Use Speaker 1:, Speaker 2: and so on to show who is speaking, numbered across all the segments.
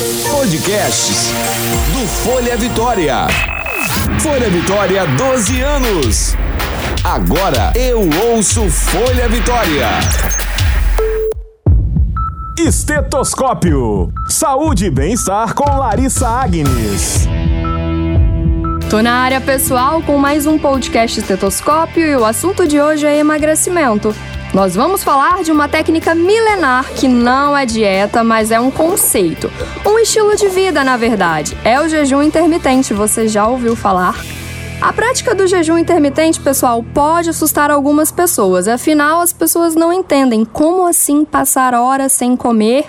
Speaker 1: Podcasts do Folha Vitória. Folha Vitória, 12 anos. Agora eu ouço Folha Vitória.
Speaker 2: Estetoscópio. Saúde e bem-estar com Larissa Agnes.
Speaker 3: Tô na área pessoal com mais um podcast Estetoscópio e o assunto de hoje é emagrecimento. Nós vamos falar de uma técnica milenar que não é dieta, mas é um conceito. Um estilo de vida, na verdade. É o jejum intermitente, você já ouviu falar? A prática do jejum intermitente, pessoal, pode assustar algumas pessoas. Afinal, as pessoas não entendem como assim passar horas sem comer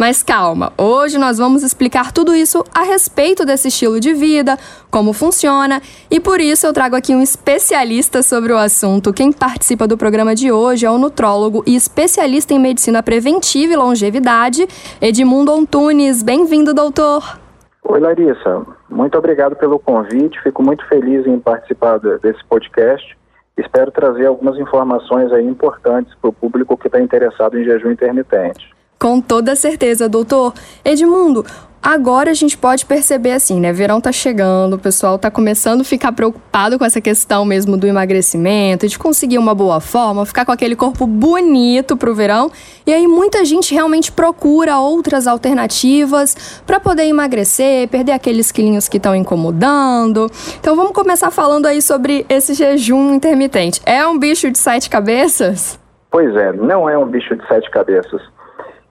Speaker 3: mas calma, hoje nós vamos explicar tudo isso a respeito desse estilo de vida, como funciona, e por isso eu trago aqui um especialista sobre o assunto. Quem participa do programa de hoje é o nutrólogo e especialista em medicina preventiva e longevidade, Edmundo Antunes. Bem-vindo, doutor.
Speaker 4: Oi, Larissa. Muito obrigado pelo convite. Fico muito feliz em participar desse podcast. Espero trazer algumas informações aí importantes para o público que está interessado em jejum intermitente.
Speaker 3: Com toda certeza, doutor. Edmundo, agora a gente pode perceber assim, né? Verão tá chegando, o pessoal tá começando a ficar preocupado com essa questão mesmo do emagrecimento, de conseguir uma boa forma, ficar com aquele corpo bonito pro verão. E aí muita gente realmente procura outras alternativas para poder emagrecer, perder aqueles quilinhos que estão incomodando. Então vamos começar falando aí sobre esse jejum intermitente. É um bicho de sete cabeças?
Speaker 4: Pois é, não é um bicho de sete cabeças.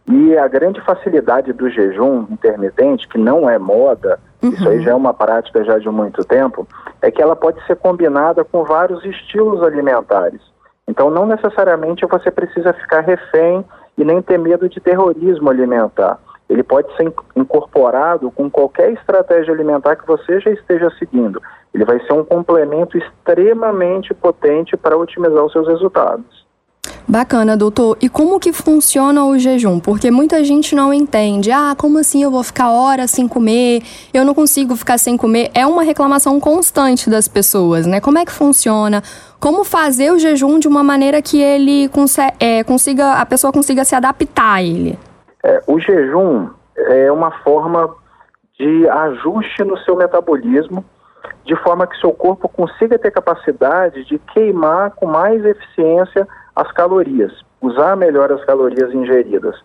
Speaker 4: E a grande facilidade do jejum intermitente, que não é moda, uhum. isso aí já é uma prática já de muito tempo, é que ela pode ser combinada com vários estilos alimentares. Então, não necessariamente você precisa ficar refém e nem ter medo de terrorismo alimentar. Ele pode ser incorporado com qualquer estratégia alimentar que você já esteja seguindo. Ele vai ser um complemento extremamente potente para otimizar os seus resultados.
Speaker 3: Bacana, doutor. E como que funciona o jejum? Porque muita gente não entende. Ah, como assim eu vou ficar horas sem comer? Eu não consigo ficar sem comer. É uma reclamação constante das pessoas, né? Como é que funciona? Como fazer o jejum de uma maneira que ele é, consiga, a pessoa consiga se adaptar a ele?
Speaker 4: É, o jejum é uma forma de ajuste no seu metabolismo, de forma que seu corpo consiga ter capacidade de queimar com mais eficiência as calorias, usar melhor as calorias ingeridas.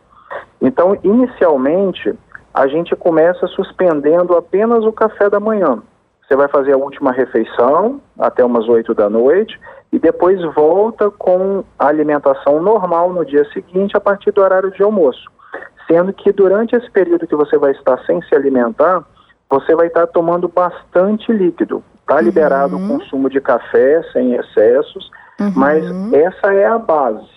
Speaker 4: Então, inicialmente, a gente começa suspendendo apenas o café da manhã. Você vai fazer a última refeição até umas 8 da noite e depois volta com a alimentação normal no dia seguinte a partir do horário de almoço. Sendo que durante esse período que você vai estar sem se alimentar, você vai estar tomando bastante líquido. Está liberado uhum. o consumo de café sem excessos Uhum. Mas essa é a base.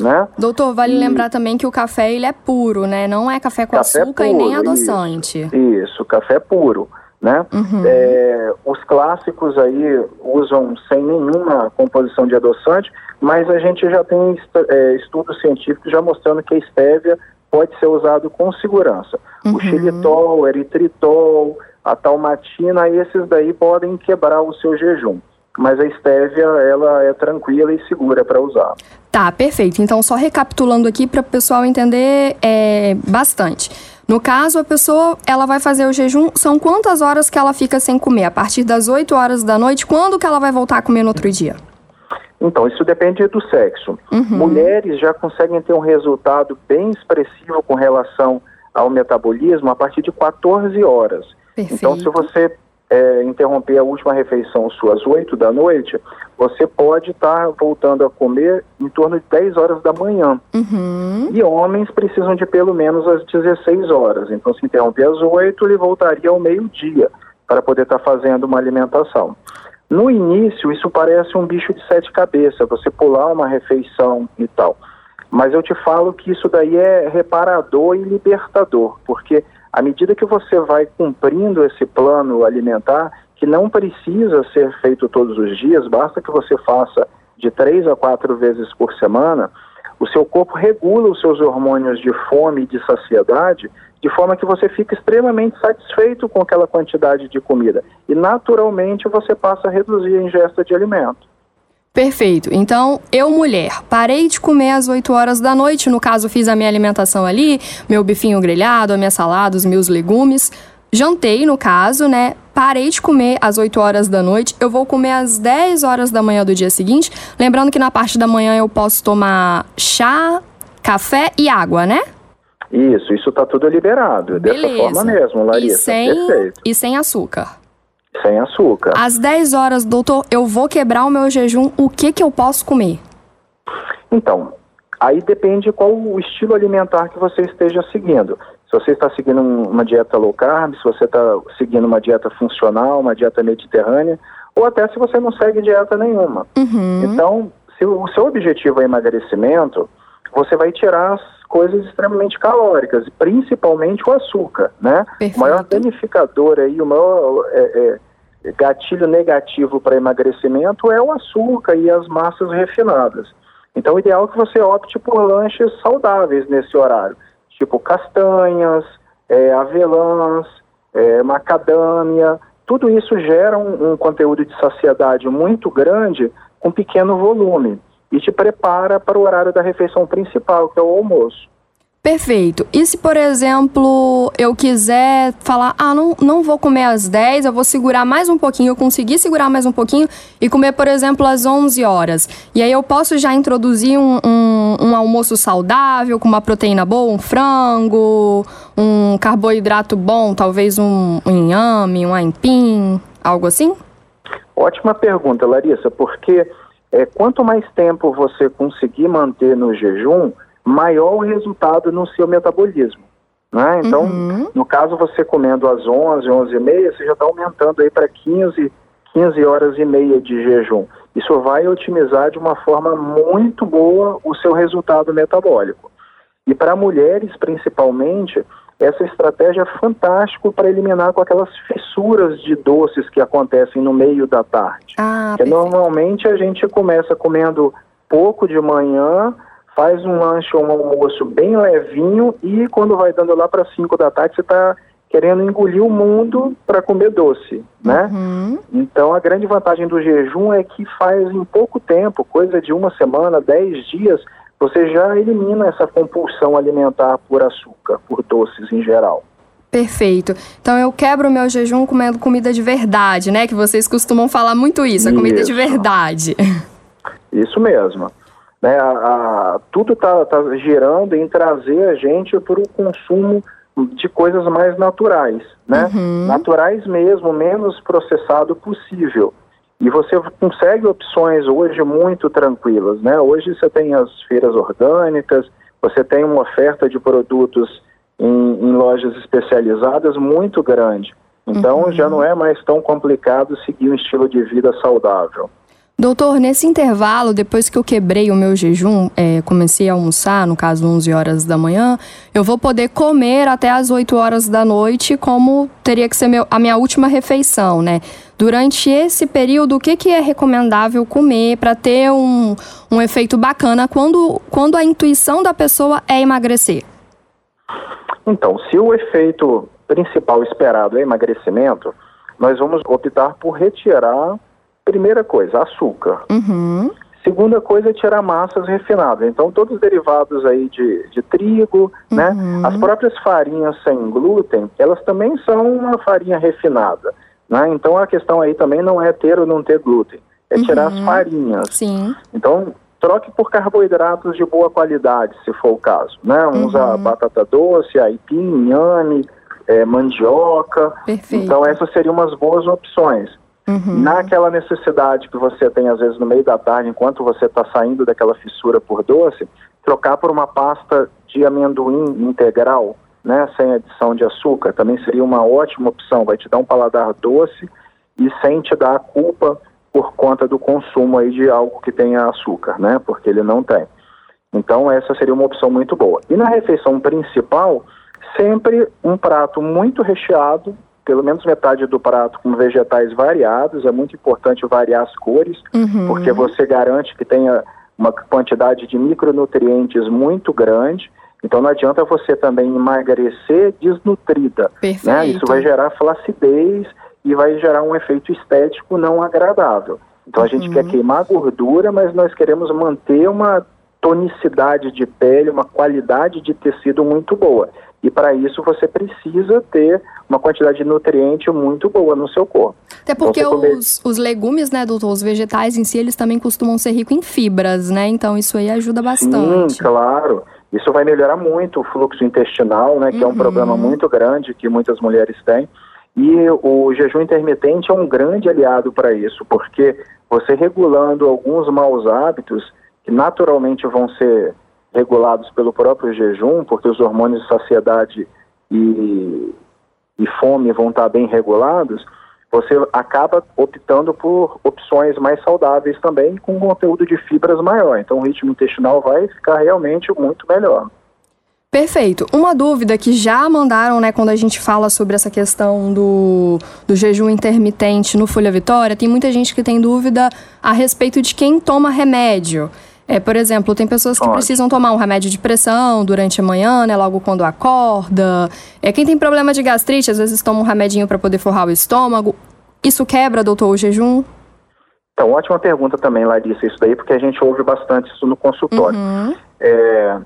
Speaker 4: Né?
Speaker 3: Doutor, vale e... lembrar também que o café ele é puro, né? Não é café com café açúcar puro, e nem adoçante.
Speaker 4: Isso, isso café puro. Né? Uhum. É, os clássicos aí usam sem nenhuma composição de adoçante, mas a gente já tem é, estudos científicos já mostrando que a estévia pode ser usado com segurança. Uhum. O xilitol, o eritritol, a talmatina, esses daí podem quebrar o seu jejum mas a estévia ela é tranquila e segura para usar.
Speaker 3: Tá, perfeito. Então, só recapitulando aqui para o pessoal entender é, bastante. No caso, a pessoa ela vai fazer o jejum, são quantas horas que ela fica sem comer? A partir das 8 horas da noite, quando que ela vai voltar a comer no outro dia?
Speaker 4: Então, isso depende do sexo. Uhum. Mulheres já conseguem ter um resultado bem expressivo com relação ao metabolismo a partir de 14 horas. Perfeito. Então, se você é, interromper a última refeição sua às 8 da noite, você pode estar tá voltando a comer em torno de 10 horas da manhã. Uhum. E homens precisam de pelo menos às 16 horas. Então, se interromper às 8, ele voltaria ao meio-dia para poder estar tá fazendo uma alimentação. No início, isso parece um bicho de sete cabeças, você pular uma refeição e tal. Mas eu te falo que isso daí é reparador e libertador, porque à medida que você vai cumprindo esse plano alimentar, que não precisa ser feito todos os dias, basta que você faça de três a quatro vezes por semana, o seu corpo regula os seus hormônios de fome e de saciedade, de forma que você fica extremamente satisfeito com aquela quantidade de comida. E naturalmente você passa a reduzir a ingesta de alimento.
Speaker 3: Perfeito. Então, eu, mulher, parei de comer às 8 horas da noite. No caso, fiz a minha alimentação ali, meu bifinho grelhado, a minha salada, os meus legumes. Jantei, no caso, né? Parei de comer às 8 horas da noite. Eu vou comer às 10 horas da manhã do dia seguinte. Lembrando que na parte da manhã eu posso tomar chá, café e água, né?
Speaker 4: Isso, isso tá tudo liberado. Beleza. Dessa forma mesmo, Larissa.
Speaker 3: E sem, Perfeito. e sem açúcar.
Speaker 4: Sem açúcar.
Speaker 3: Às 10 horas, doutor, eu vou quebrar o meu jejum, o que que eu posso comer?
Speaker 4: Então, aí depende qual o estilo alimentar que você esteja seguindo. Se você está seguindo uma dieta low carb, se você está seguindo uma dieta funcional, uma dieta mediterrânea, ou até se você não segue dieta nenhuma. Uhum. Então, se o seu objetivo é emagrecimento, você vai tirar as coisas extremamente calóricas, principalmente o açúcar, né? Perfeito. O maior danificador aí, o maior é, é, gatilho negativo para emagrecimento é o açúcar e as massas refinadas. Então, o ideal é que você opte por lanches saudáveis nesse horário, tipo castanhas, é, avelãs, é, macadâmia. Tudo isso gera um, um conteúdo de saciedade muito grande com pequeno volume e te prepara para o horário da refeição principal, que é o almoço.
Speaker 3: Perfeito. E se, por exemplo, eu quiser falar, ah, não, não vou comer às 10, eu vou segurar mais um pouquinho, eu conseguir segurar mais um pouquinho e comer, por exemplo, às 11 horas. E aí eu posso já introduzir um, um, um almoço saudável, com uma proteína boa, um frango, um carboidrato bom, talvez um, um inhame, um aipim, algo assim?
Speaker 4: Ótima pergunta, Larissa, porque é, quanto mais tempo você conseguir manter no jejum, maior o resultado no seu metabolismo. Né? Então, uhum. no caso, você comendo às 11, 11 e meia, você já está aumentando aí para 15, 15 horas e meia de jejum. Isso vai otimizar de uma forma muito boa o seu resultado metabólico. E para mulheres, principalmente, essa estratégia é fantástica para eliminar com aquelas fissuras de doces que acontecem no meio da tarde. Ah, que normalmente a gente começa comendo pouco de manhã, faz um lanche ou um almoço bem levinho e quando vai dando lá para 5 da tarde você está querendo engolir o mundo para comer doce, né? Uhum. Então a grande vantagem do jejum é que faz em pouco tempo, coisa de uma semana, 10 dias, você já elimina essa compulsão alimentar por açúcar, por doces em geral.
Speaker 3: Perfeito. Então eu quebro o meu jejum comendo comida de verdade, né? Que vocês costumam falar muito isso, a comida de verdade.
Speaker 4: Isso mesmo. Né, a, a, tudo está tá girando em trazer a gente para o consumo de coisas mais naturais, né? Uhum. Naturais mesmo, menos processado possível. E você consegue opções hoje muito tranquilas, né? Hoje você tem as feiras orgânicas, você tem uma oferta de produtos em, em lojas especializadas muito grande. Então uhum. já não é mais tão complicado seguir um estilo de vida saudável.
Speaker 3: Doutor, nesse intervalo, depois que eu quebrei o meu jejum, é, comecei a almoçar, no caso 11 horas da manhã, eu vou poder comer até as 8 horas da noite, como teria que ser meu, a minha última refeição, né? Durante esse período, o que, que é recomendável comer para ter um, um efeito bacana quando, quando a intuição da pessoa é emagrecer?
Speaker 4: Então, se o efeito principal esperado é emagrecimento, nós vamos optar por retirar Primeira coisa, açúcar. Uhum. Segunda coisa é tirar massas refinadas. Então, todos os derivados aí de, de trigo, né? uhum. né? As próprias farinhas sem glúten, elas também são uma farinha refinada, né? Então, a questão aí também não é ter ou não ter glúten, é tirar uhum. as farinhas.
Speaker 3: Sim.
Speaker 4: Então, troque por carboidratos de boa qualidade, se for o caso, né? Uhum. Usa batata doce, aipim, inhame, é, mandioca. Perfeito. Então, essas seriam umas boas opções. Uhum. Naquela necessidade que você tem, às vezes, no meio da tarde, enquanto você está saindo daquela fissura por doce, trocar por uma pasta de amendoim integral, né, sem adição de açúcar, também seria uma ótima opção. Vai te dar um paladar doce e sem te dar a culpa por conta do consumo aí de algo que tenha açúcar, né, porque ele não tem. Então, essa seria uma opção muito boa. E na refeição principal, sempre um prato muito recheado, pelo menos metade do prato com vegetais variados. É muito importante variar as cores, uhum. porque você garante que tenha uma quantidade de micronutrientes muito grande. Então não adianta você também emagrecer desnutrida. Né? Isso vai gerar flacidez e vai gerar um efeito estético não agradável. Então a gente quer uhum. queimar gordura, mas nós queremos manter uma tonicidade de pele, uma qualidade de tecido muito boa. E para isso você precisa ter uma quantidade de nutriente muito boa no seu corpo.
Speaker 3: Até porque então, os, os, legumes, né, doutor, os vegetais em si, eles também costumam ser ricos em fibras, né? Então isso aí ajuda bastante.
Speaker 4: Sim, claro. Isso vai melhorar muito o fluxo intestinal, né, que uhum. é um problema uhum. muito grande que muitas mulheres têm. E o jejum intermitente é um grande aliado para isso, porque você regulando alguns maus hábitos, que naturalmente vão ser regulados pelo próprio jejum, porque os hormônios de saciedade e, e fome vão estar bem regulados, você acaba optando por opções mais saudáveis também, com conteúdo de fibras maior. Então o ritmo intestinal vai ficar realmente muito melhor.
Speaker 3: Perfeito. Uma dúvida que já mandaram, né, quando a gente fala sobre essa questão do, do jejum intermitente no Folha Vitória, tem muita gente que tem dúvida a respeito de quem toma remédio. É, por exemplo, tem pessoas que Ótimo. precisam tomar um remédio de pressão durante a manhã, né, logo quando acorda. É, quem tem problema de gastrite, às vezes toma um remedinho para poder forrar o estômago. Isso quebra, doutor, o jejum?
Speaker 4: Então, ótima pergunta também, Larissa, isso daí, porque a gente ouve bastante isso no consultório. Uhum. É,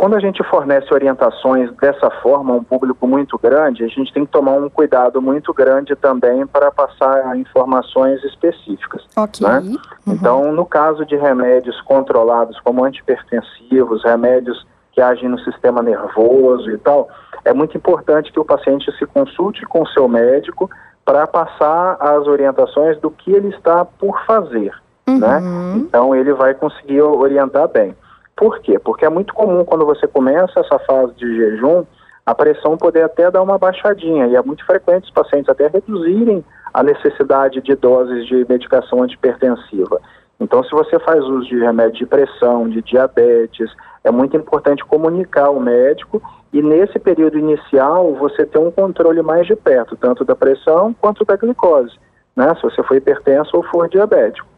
Speaker 4: quando a gente fornece orientações dessa forma a um público muito grande, a gente tem que tomar um cuidado muito grande também para passar informações específicas.
Speaker 3: Ok.
Speaker 4: Né? Uhum. Então, no caso de remédios controlados como antipertensivos, remédios que agem no sistema nervoso e tal, é muito importante que o paciente se consulte com o seu médico para passar as orientações do que ele está por fazer. Né? Uhum. Né? Então, ele vai conseguir orientar bem. Por quê? Porque é muito comum quando você começa essa fase de jejum, a pressão poder até dar uma baixadinha, e é muito frequente os pacientes até reduzirem a necessidade de doses de medicação antipertensiva. Então, se você faz uso de remédio de pressão, de diabetes, é muito importante comunicar ao médico e nesse período inicial você ter um controle mais de perto, tanto da pressão quanto da glicose, né? Se você for hipertenso ou for diabético.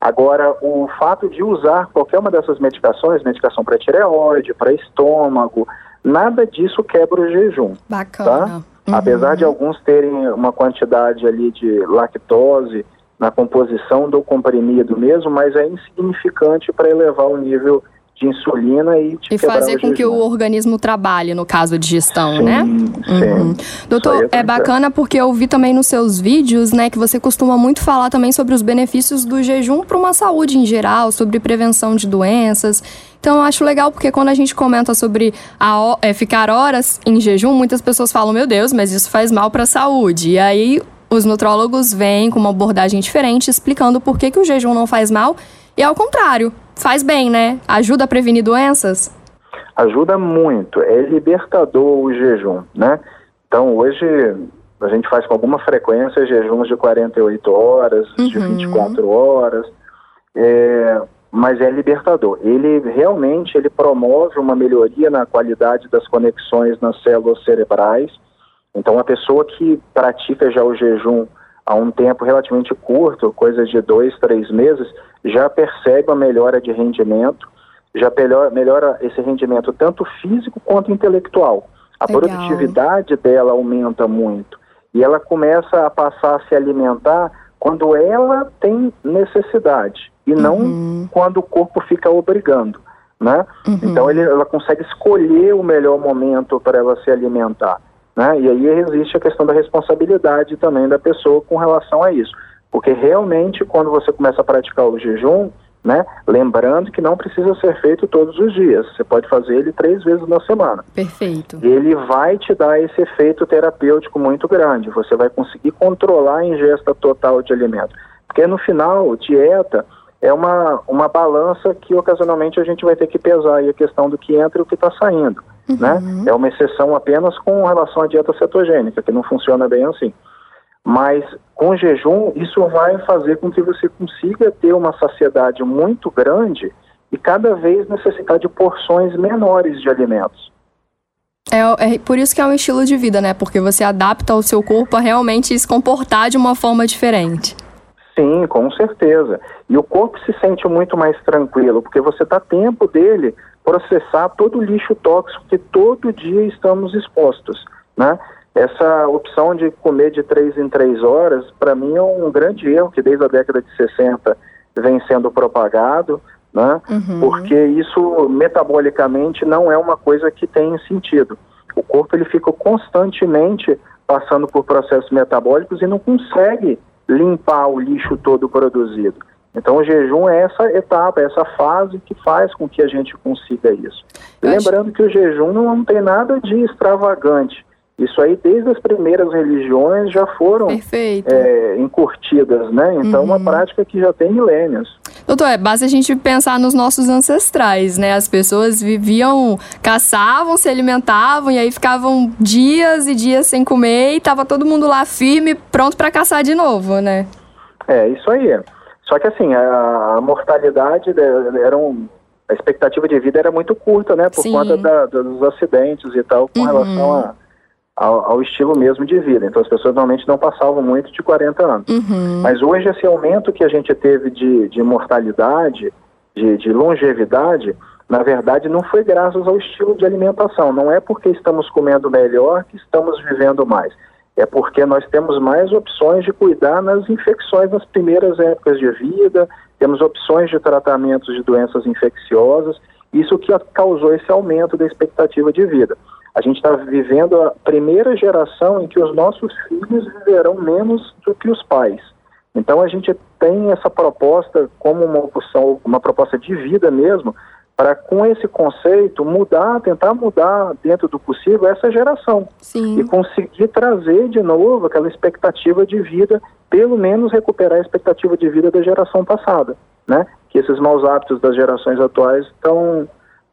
Speaker 4: Agora, o fato de usar qualquer uma dessas medicações, medicação para tireoide, para estômago, nada disso quebra o jejum.
Speaker 3: Bacana. Tá?
Speaker 4: Uhum. Apesar de alguns terem uma quantidade ali de lactose na composição do comprimido mesmo, mas é insignificante para elevar o nível de insulina e
Speaker 3: E fazer com que o organismo trabalhe, no caso de digestão,
Speaker 4: sim,
Speaker 3: né?
Speaker 4: Sim. Uhum.
Speaker 3: Doutor, é, é bacana porque eu vi também nos seus vídeos, né, que você costuma muito falar também sobre os benefícios do jejum para uma saúde em geral, sobre prevenção de doenças. Então eu acho legal porque quando a gente comenta sobre a, é, ficar horas em jejum, muitas pessoas falam, meu Deus, mas isso faz mal para a saúde. E aí os nutrólogos vêm com uma abordagem diferente, explicando por que, que o jejum não faz mal e ao contrário, faz bem, né? Ajuda a prevenir doenças?
Speaker 4: Ajuda muito. É libertador o jejum, né? Então, hoje a gente faz com alguma frequência jejuns de 48 horas, uhum. de 24 horas, é, mas é libertador. Ele realmente ele promove uma melhoria na qualidade das conexões nas células cerebrais. Então, a pessoa que pratica já o jejum há um tempo relativamente curto, coisa de dois, três meses, já percebe a melhora de rendimento, já melhora esse rendimento tanto físico quanto intelectual. A Legal. produtividade dela aumenta muito e ela começa a passar a se alimentar quando ela tem necessidade e não uhum. quando o corpo fica obrigando, né? Uhum. Então ele, ela consegue escolher o melhor momento para ela se alimentar, né? E aí existe a questão da responsabilidade também da pessoa com relação a isso. Porque realmente, quando você começa a praticar o jejum, né, lembrando que não precisa ser feito todos os dias, você pode fazer ele três vezes na semana.
Speaker 3: Perfeito.
Speaker 4: Ele vai te dar esse efeito terapêutico muito grande. Você vai conseguir controlar a ingesta total de alimento. Porque no final, dieta é uma, uma balança que ocasionalmente a gente vai ter que pesar a questão do que entra e o que está saindo. Né? Uhum. Né? É uma exceção apenas com relação à dieta cetogênica, que não funciona bem assim. Mas com jejum, isso vai fazer com que você consiga ter uma saciedade muito grande e cada vez necessitar de porções menores de alimentos.
Speaker 3: É, é, por isso que é um estilo de vida, né? Porque você adapta o seu corpo a realmente se comportar de uma forma diferente.
Speaker 4: Sim, com certeza. E o corpo se sente muito mais tranquilo, porque você dá tempo dele processar todo o lixo tóxico que todo dia estamos expostos, né? essa opção de comer de três em três horas, para mim é um grande erro que desde a década de 60 vem sendo propagado, né? Uhum. Porque isso metabolicamente não é uma coisa que tem sentido. O corpo ele fica constantemente passando por processos metabólicos e não consegue limpar o lixo todo produzido. Então o jejum é essa etapa, é essa fase que faz com que a gente consiga isso. Lembrando que o jejum não tem nada de extravagante. Isso aí, desde as primeiras religiões, já foram é, encurtidas, né? Então, uhum. uma prática que já tem milênios.
Speaker 3: Doutor, é basta a gente pensar nos nossos ancestrais, né? As pessoas viviam, caçavam, se alimentavam e aí ficavam dias e dias sem comer e tava todo mundo lá firme, pronto para caçar de novo, né?
Speaker 4: É, isso aí. Só que assim, a, a mortalidade era um, a expectativa de vida era muito curta, né? Por Sim. conta da, dos acidentes e tal, com uhum. relação a ao, ao, estilo mesmo de vida. Então as pessoas normalmente não passavam muito de 40 anos. Uhum. Mas hoje esse aumento que a gente teve de, de mortalidade, de, de longevidade, na verdade não foi graças ao estilo de alimentação. Não é porque estamos comendo melhor que estamos vivendo mais. É porque nós temos mais opções de cuidar nas infecções nas primeiras épocas de vida, temos opções de tratamentos de doenças infecciosas, isso que causou esse aumento da expectativa de vida. A gente está vivendo a primeira geração em que os nossos filhos viverão menos do que os pais. Então a gente tem essa proposta como uma opção, uma proposta de vida mesmo, para com esse conceito mudar, tentar mudar dentro do possível essa geração Sim. e conseguir trazer de novo aquela expectativa de vida, pelo menos recuperar a expectativa de vida da geração passada, né? Que esses maus hábitos das gerações atuais estão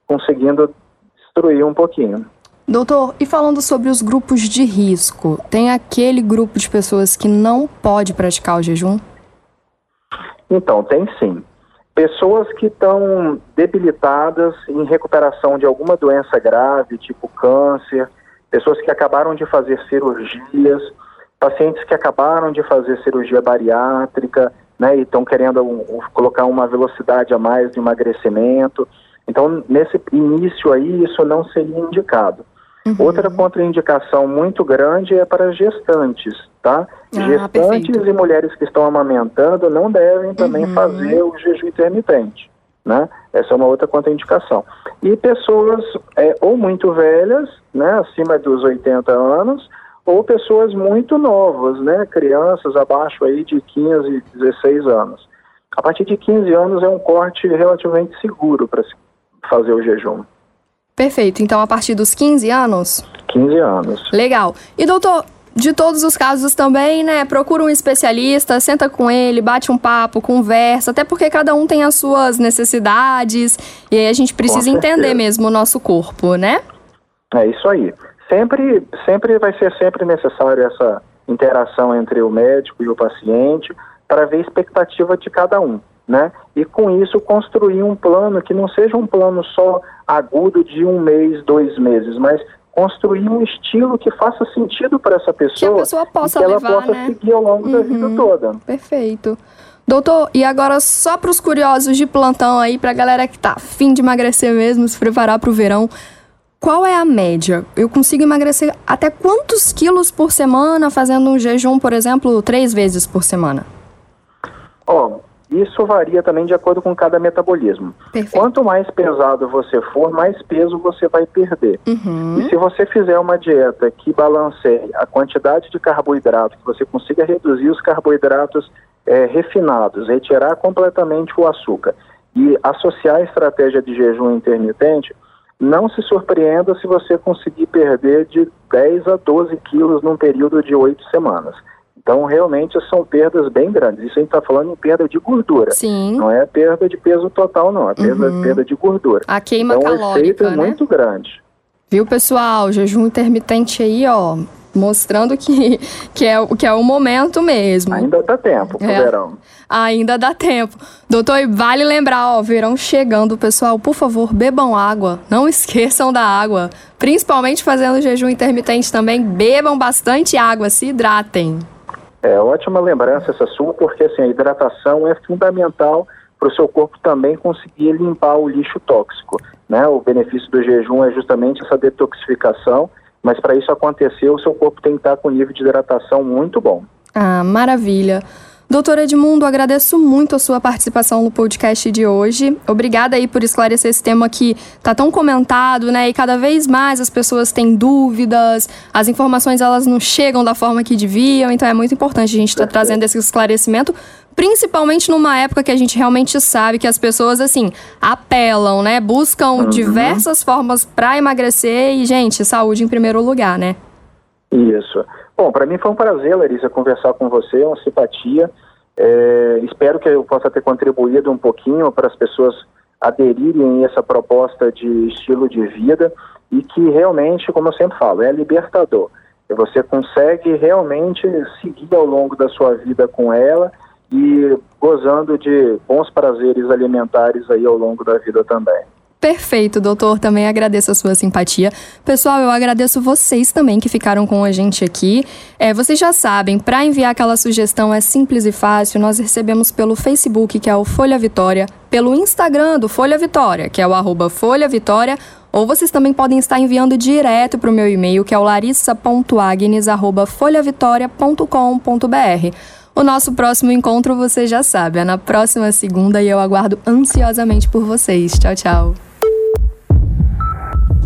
Speaker 4: conseguindo destruir um pouquinho.
Speaker 3: Doutor, e falando sobre os grupos de risco, tem aquele grupo de pessoas que não pode praticar o jejum?
Speaker 4: Então, tem sim. Pessoas que estão debilitadas em recuperação de alguma doença grave, tipo câncer, pessoas que acabaram de fazer cirurgias, pacientes que acabaram de fazer cirurgia bariátrica, né, e estão querendo um, colocar uma velocidade a mais de emagrecimento. Então, nesse início aí, isso não seria indicado. Uhum. Outra contraindicação muito grande é para gestantes, tá? Ah, gestantes perfeito. e mulheres que estão amamentando não devem também uhum. fazer o jejum intermitente, né? Essa é uma outra contraindicação. E pessoas é, ou muito velhas, né, acima dos 80 anos, ou pessoas muito novas, né, crianças abaixo aí de 15 e 16 anos. A partir de 15 anos é um corte relativamente seguro para fazer o jejum.
Speaker 3: Perfeito. Então, a partir dos 15 anos?
Speaker 4: 15 anos.
Speaker 3: Legal. E, doutor, de todos os casos também, né? Procura um especialista, senta com ele, bate um papo, conversa, até porque cada um tem as suas necessidades e aí a gente precisa entender mesmo o nosso corpo, né?
Speaker 4: É isso aí. Sempre, sempre vai ser sempre necessário essa interação entre o médico e o paciente para ver a expectativa de cada um né? E com isso construir um plano que não seja um plano só agudo de um mês, dois meses, mas construir um estilo que faça sentido para essa pessoa,
Speaker 3: que a pessoa possa
Speaker 4: que
Speaker 3: levar,
Speaker 4: ela possa
Speaker 3: né?
Speaker 4: seguir ao longo uhum, da vida uhum. toda.
Speaker 3: Perfeito. Doutor, e agora só para os curiosos de plantão aí, para a galera que tá afim de emagrecer mesmo, se preparar para o verão, qual é a média? Eu consigo emagrecer até quantos quilos por semana fazendo um jejum, por exemplo, três vezes por semana?
Speaker 4: Ó, oh, isso varia também de acordo com cada metabolismo. Perfeito. Quanto mais pesado você for, mais peso você vai perder. Uhum. E se você fizer uma dieta que balanceie a quantidade de carboidrato, que você consiga reduzir os carboidratos é, refinados, retirar completamente o açúcar e associar a estratégia de jejum intermitente, não se surpreenda se você conseguir perder de 10 a 12 quilos num período de 8 semanas. Então, realmente, são perdas bem grandes. Isso a gente está falando em perda de gordura.
Speaker 3: Sim.
Speaker 4: Não é perda de peso total, não. É perda, uhum. perda de gordura.
Speaker 3: A queima
Speaker 4: então,
Speaker 3: calórica,
Speaker 4: o efeito
Speaker 3: né?
Speaker 4: é muito grande.
Speaker 3: Viu, pessoal? Jejum intermitente aí, ó, mostrando que, que, é, que é o momento mesmo.
Speaker 4: Ainda dá tempo pro é. verão.
Speaker 3: Ainda dá tempo. Doutor, vale lembrar, ó, verão chegando, pessoal, por favor, bebam água. Não esqueçam da água. Principalmente fazendo jejum intermitente também, bebam bastante água, se hidratem.
Speaker 4: É ótima lembrança essa sua, porque assim, a hidratação é fundamental para o seu corpo também conseguir limpar o lixo tóxico. Né? O benefício do jejum é justamente essa detoxificação, mas para isso acontecer, o seu corpo tem que estar com nível de hidratação muito bom.
Speaker 3: Ah, maravilha. Doutor Edmundo, agradeço muito a sua participação no podcast de hoje. Obrigada aí por esclarecer esse tema que está tão comentado, né? E cada vez mais as pessoas têm dúvidas, as informações elas não chegam da forma que deviam, então é muito importante a gente estar tá trazendo esse esclarecimento, principalmente numa época que a gente realmente sabe que as pessoas assim apelam, né? Buscam uhum. diversas formas para emagrecer e, gente, saúde em primeiro lugar, né?
Speaker 4: Isso. Bom, para mim foi um prazer, Larissa, conversar com você, uma simpatia. É, espero que eu possa ter contribuído um pouquinho para as pessoas aderirem a essa proposta de estilo de vida e que realmente, como eu sempre falo, é libertador. Você consegue realmente seguir ao longo da sua vida com ela e gozando de bons prazeres alimentares aí ao longo da vida também.
Speaker 3: Perfeito, doutor. Também agradeço a sua simpatia. Pessoal, eu agradeço vocês também que ficaram com a gente aqui. É, vocês já sabem, para enviar aquela sugestão é simples e fácil. Nós recebemos pelo Facebook, que é o Folha Vitória, pelo Instagram do Folha Vitória, que é o arroba Folha Vitória, ou vocês também podem estar enviando direto para o meu e-mail, que é o larissa.agnes.folhavitória.com.br. O nosso próximo encontro você já sabe, é na próxima segunda e eu aguardo ansiosamente por vocês. Tchau, tchau.